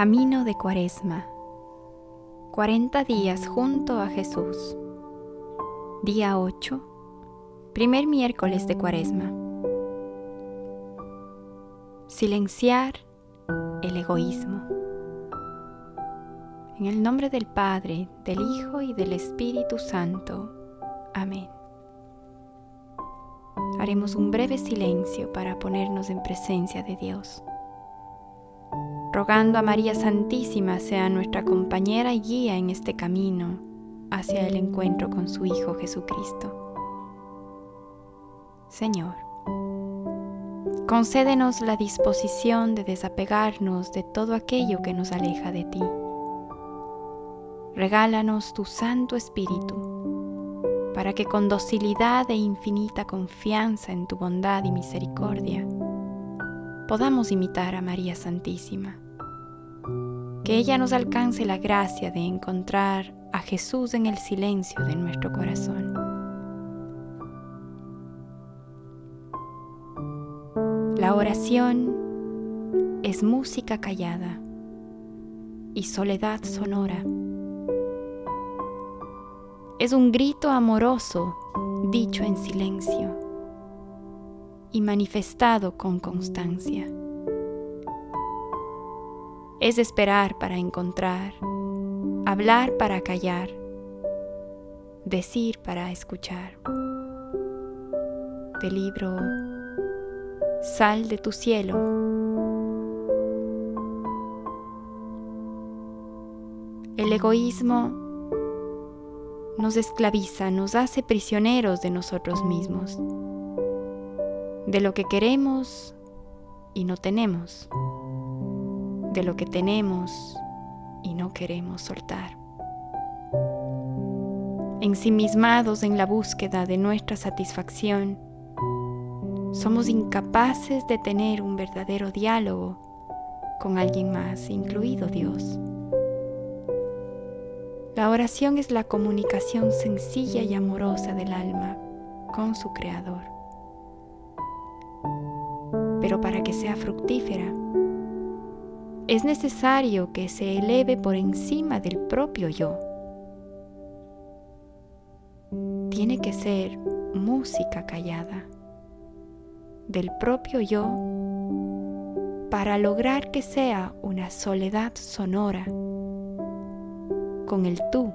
Camino de Cuaresma. 40 días junto a Jesús. Día 8. Primer miércoles de Cuaresma. Silenciar el egoísmo. En el nombre del Padre, del Hijo y del Espíritu Santo. Amén. Haremos un breve silencio para ponernos en presencia de Dios rogando a María Santísima sea nuestra compañera y guía en este camino hacia el encuentro con su Hijo Jesucristo. Señor, concédenos la disposición de desapegarnos de todo aquello que nos aleja de ti. Regálanos tu Santo Espíritu para que con docilidad e infinita confianza en tu bondad y misericordia podamos imitar a María Santísima. Que ella nos alcance la gracia de encontrar a Jesús en el silencio de nuestro corazón. La oración es música callada y soledad sonora. Es un grito amoroso dicho en silencio y manifestado con constancia. Es esperar para encontrar, hablar para callar, decir para escuchar. Del libro Sal de tu cielo. El egoísmo nos esclaviza, nos hace prisioneros de nosotros mismos de lo que queremos y no tenemos, de lo que tenemos y no queremos soltar. Ensimismados en la búsqueda de nuestra satisfacción, somos incapaces de tener un verdadero diálogo con alguien más, incluido Dios. La oración es la comunicación sencilla y amorosa del alma con su Creador pero para que sea fructífera, es necesario que se eleve por encima del propio yo. Tiene que ser música callada del propio yo para lograr que sea una soledad sonora con el tú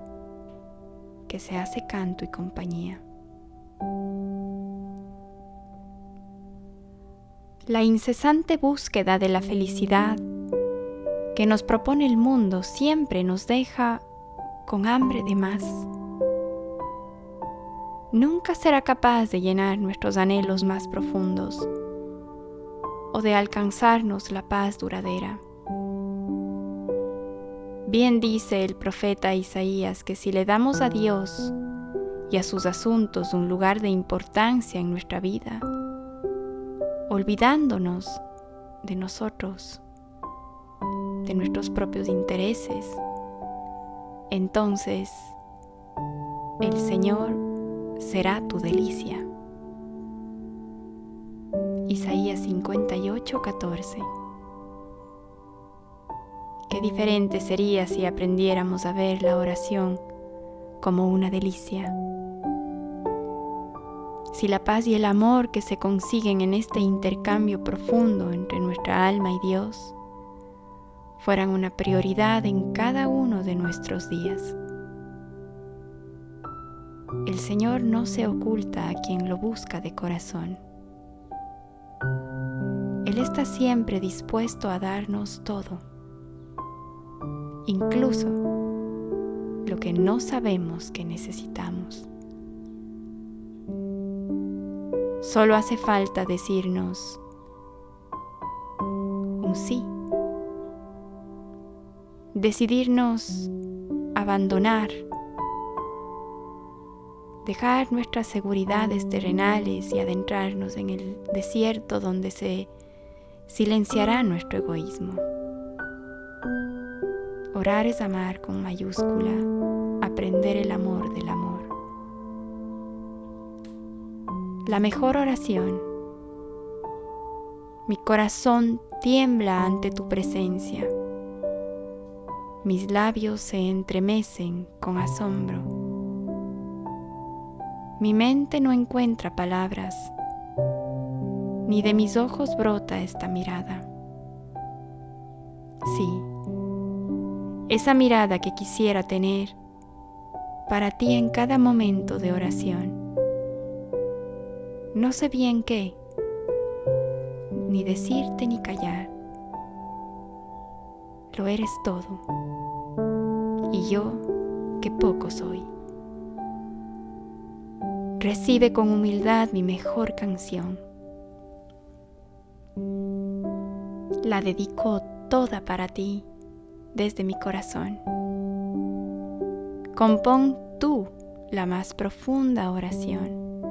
que se hace canto y compañía. La incesante búsqueda de la felicidad que nos propone el mundo siempre nos deja con hambre de más. Nunca será capaz de llenar nuestros anhelos más profundos o de alcanzarnos la paz duradera. Bien dice el profeta Isaías que si le damos a Dios y a sus asuntos un lugar de importancia en nuestra vida, olvidándonos de nosotros, nuestros propios intereses, entonces el Señor será tu delicia. Isaías 58, 14. Qué diferente sería si aprendiéramos a ver la oración como una delicia si la paz y el amor que se consiguen en este intercambio profundo entre nuestra alma y Dios fueran una prioridad en cada uno de nuestros días. El Señor no se oculta a quien lo busca de corazón. Él está siempre dispuesto a darnos todo, incluso lo que no sabemos que necesitamos. Solo hace falta decirnos un sí. Decidirnos abandonar, dejar nuestras seguridades terrenales y adentrarnos en el desierto donde se silenciará nuestro egoísmo. Orar es amar con mayúscula, aprender el amor del amor. la mejor oración. Mi corazón tiembla ante tu presencia. Mis labios se entremecen con asombro. Mi mente no encuentra palabras, ni de mis ojos brota esta mirada. Sí, esa mirada que quisiera tener para ti en cada momento de oración. No sé bien qué, ni decirte ni callar. Lo eres todo, y yo que poco soy. Recibe con humildad mi mejor canción. La dedico toda para ti desde mi corazón. Compón tú la más profunda oración.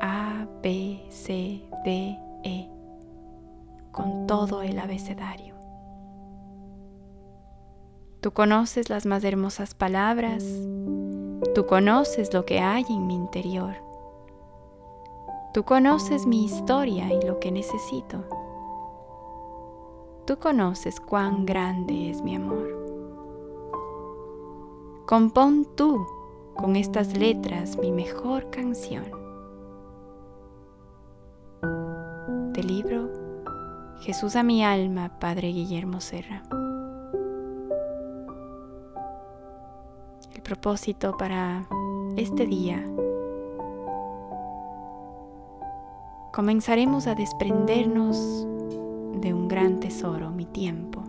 A, B, C, D, E, con todo el abecedario. Tú conoces las más hermosas palabras, tú conoces lo que hay en mi interior, tú conoces mi historia y lo que necesito, tú conoces cuán grande es mi amor. Compón tú con estas letras mi mejor canción. Del libro Jesús a mi alma, Padre Guillermo Serra. Propósito para este día. Comenzaremos a desprendernos de un gran tesoro, mi tiempo.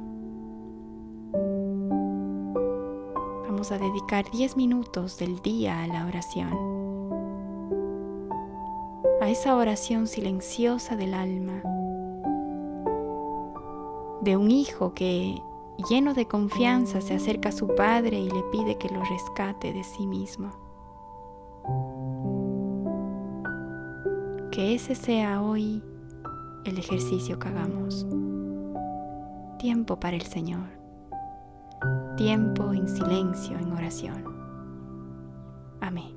a dedicar 10 minutos del día a la oración, a esa oración silenciosa del alma, de un hijo que lleno de confianza se acerca a su padre y le pide que lo rescate de sí mismo. Que ese sea hoy el ejercicio que hagamos. Tiempo para el Señor tiempo en silencio, en oración. Amén.